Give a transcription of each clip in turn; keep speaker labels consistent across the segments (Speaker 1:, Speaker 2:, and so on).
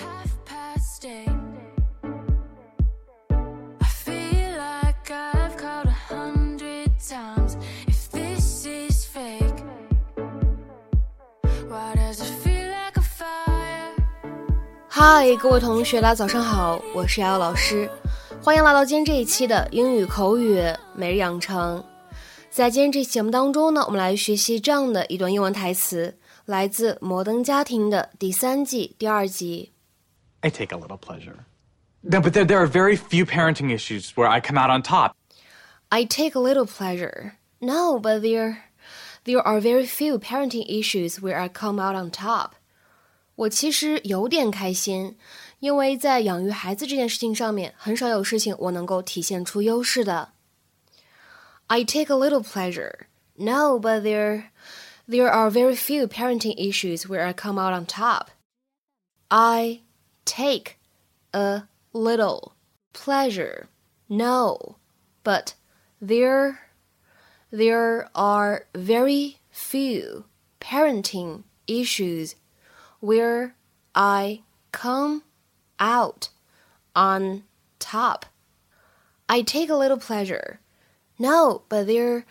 Speaker 1: half past eight. I feel like I've called a hundred times. If this is fake, why does it feel like a fire?
Speaker 2: Hi, 各位同学，大家早上好，我是瑶瑶老师，欢迎来到今天这一期的英语口语每日养成。在今天这期节目当中呢，我们来学习这样的一段英文台词，来自《摩登家庭》的第三季第二集。
Speaker 3: I take a little pleasure. No, but there, there are very few parenting issues where I come out on top.
Speaker 2: I take a little pleasure. No, but there, there are very few parenting issues where I come out on top. 我其实有点开心，因为在养育孩子这件事情上面，很少有事情我能够体现出优势的。I take a little pleasure. No, but there, there are very few parenting issues where I come out on top. I take a little pleasure. No, but there there are very few parenting issues where I come out on top. I take a little pleasure. No, but there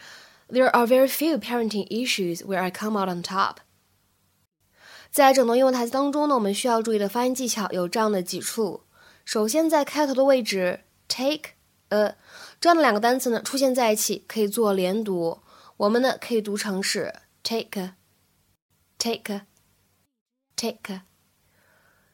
Speaker 2: there are very few parenting issues where I come out on top. 在整段英文台词当中呢，我们需要注意的发音技巧有这样的几处。首先，在开头的位置，take a 这样的两个单词呢出现在一起，可以做连读。我们呢可以读成是 take，take，take。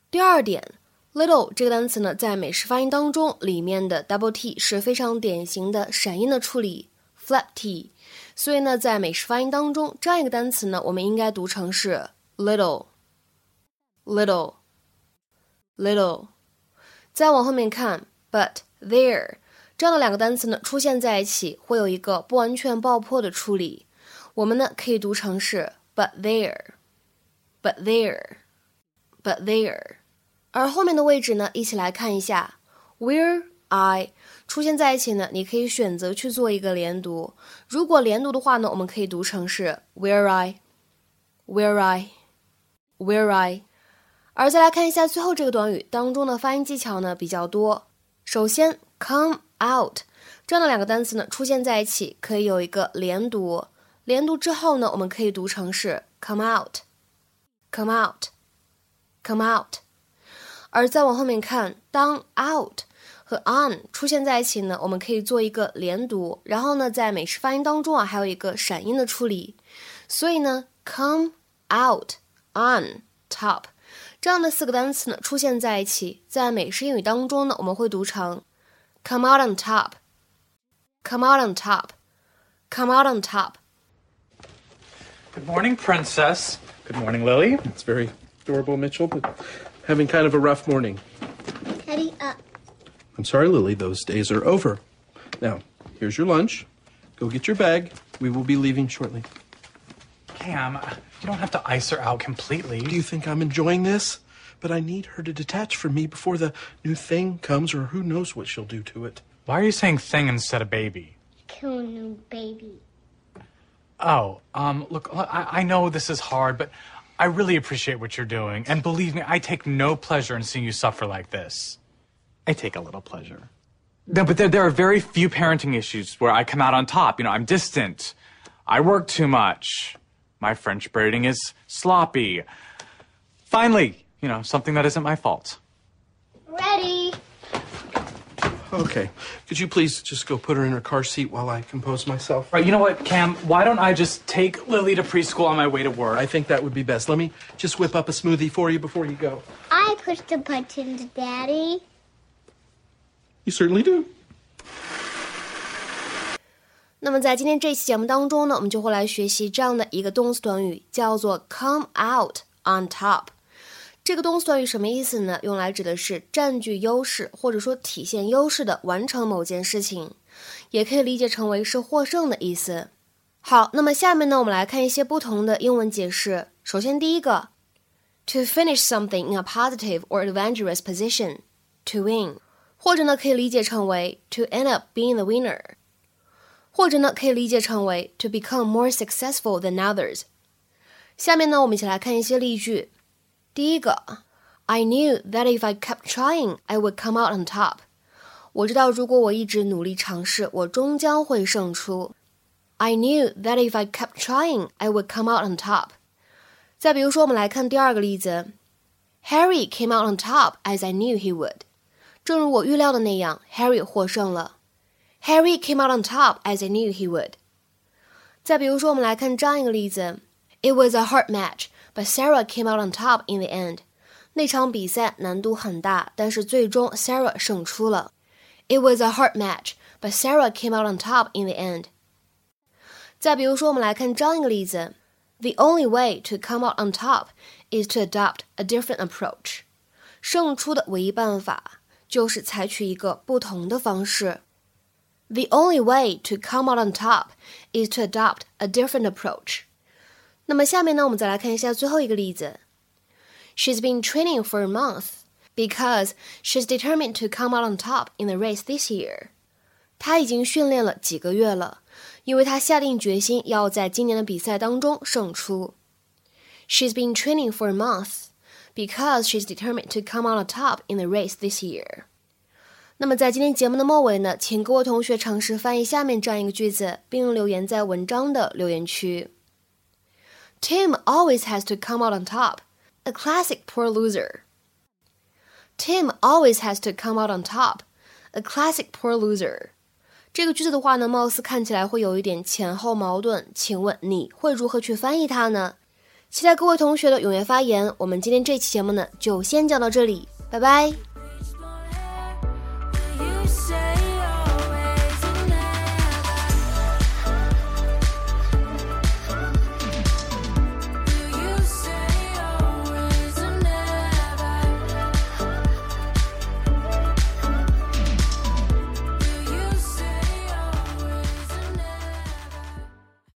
Speaker 2: 第二点，little 这个单词呢，在美式发音当中，里面的 double t 是非常典型的闪音的处理，flap t。所以呢，在美式发音当中，这样一个单词呢，我们应该读成是 little, little, little。再往后面看，but there 这样的两个单词呢出现在一起，会有一个不完全爆破的处理。我们呢可以读成是 but there，but there，but there。而后面的位置呢，一起来看一下，where I 出现在一起呢，你可以选择去做一个连读。如果连读的话呢，我们可以读成是 where I，where Where I。而再来看一下最后这个短语当中的发音技巧呢比较多。首先，come out 这样的两个单词呢出现在一起，可以有一个连读。连读之后呢，我们可以读成是 come out，come out，come out。而再往后面看，当 out 和 on 出现在一起呢，我们可以做一个连读。然后呢，在美式发音当中啊，还有一个闪音的处理。所以呢，come out on top。这样的四个单词呢出现在一起，在美式英语当中呢，我们会读成 come out on top，come out on top，come out on top。
Speaker 3: Good morning, Princess. Good morning, Lily.
Speaker 4: It's very adorable, Mitchell, but having kind of a rough morning.
Speaker 5: Teddy up.
Speaker 4: I'm sorry, Lily, those days are over. Now, here's your lunch. Go get your bag. We will be leaving shortly.
Speaker 3: Cam, you don't have to ice her out completely.
Speaker 4: Do you think I'm enjoying this? But I need her to detach from me before the new thing comes, or who knows what she'll do to it.
Speaker 3: Why are you saying thing instead of baby?
Speaker 5: Kill a new baby.
Speaker 3: Oh, um, look, I, I know this is hard, but I really appreciate what you're doing. And believe me, I take no pleasure in seeing you suffer like this. I take a little pleasure. No, but there, there are very few parenting issues where I come out on top. You know, I'm distant. I work too much. My French braiding is sloppy. Finally, you know, something that isn't my fault.
Speaker 5: Ready.
Speaker 4: Okay. Could you please just go put her in her car seat while I compose myself?
Speaker 3: Right, you know what, Cam? Why don't I just take Lily to preschool on my way to work?
Speaker 4: I think that would be best. Let me just whip up a smoothie for you before you go.
Speaker 5: I push the buttons, Daddy.
Speaker 4: You certainly do.
Speaker 2: 那么在今天这期节目当中呢，我们就会来学习这样的一个动词短语，叫做 come out on top。这个动词短语什么意思呢？用来指的是占据优势或者说体现优势的完成某件事情，也可以理解成为是获胜的意思。好，那么下面呢，我们来看一些不同的英文解释。首先，第一个，to finish something in a positive or adventurous position to win，或者呢可以理解成为 to end up being the winner，或者呢可以理解成为 to become more successful than others。下面呢，我们一起来看一些例句。第一个 I knew that if I kept trying, I would come out on top. 我知道如果我一直努力尝试，我终将会胜出。I knew that if I kept trying, I would come out on top. 再比如说，我们来看第二个例子。Harry came out on top as I knew he would. 正如我预料的那样，Harry 获胜了。 Harry came out on top as I knew he would. 再比如说，我们来看这样一个例子：It was a hard match, but Sarah came out on top in the end. 那场比赛难度很大，但是最终 Sarah 胜出了。It was a hard match, but Sarah came out on top in the end. 再比如说，我们来看这样一个例子：The only way to come out on top is to adopt a different approach. 胜出的唯一办法就是采取一个不同的方式。 The only way to come out on top is to adopt a different approach. 那么下面呢，我们再来看一下最后一个例子。She's been training for a month because she's determined to come out on top in the race this year. 她已经训练了几个月了，因为她下定决心要在今年的比赛当中胜出。She's been training for a month because she's determined to come out on top in the race this year. 那么在今天节目的末尾呢，请各位同学尝试翻译下面这样一个句子，并留言在文章的留言区。Tim always has to come out on top. A classic poor loser. Tim always has to come out on top. A classic poor loser. 这个句子的话呢，貌似看起来会有一点前后矛盾。请问你会如何去翻译它呢？期待各位同学的踊跃发言。我们今天这期节目呢，就先讲到这里，拜拜。